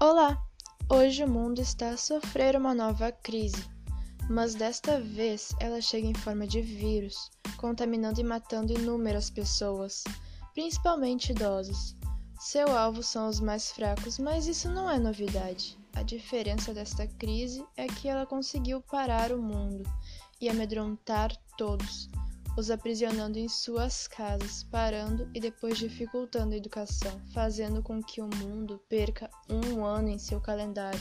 Olá! Hoje o mundo está a sofrer uma nova crise, mas desta vez ela chega em forma de vírus, contaminando e matando inúmeras pessoas, principalmente idosos. Seu alvo são os mais fracos, mas isso não é novidade. A diferença desta crise é que ela conseguiu parar o mundo e amedrontar todos os aprisionando em suas casas, parando e depois dificultando a educação, fazendo com que o mundo perca um ano em seu calendário.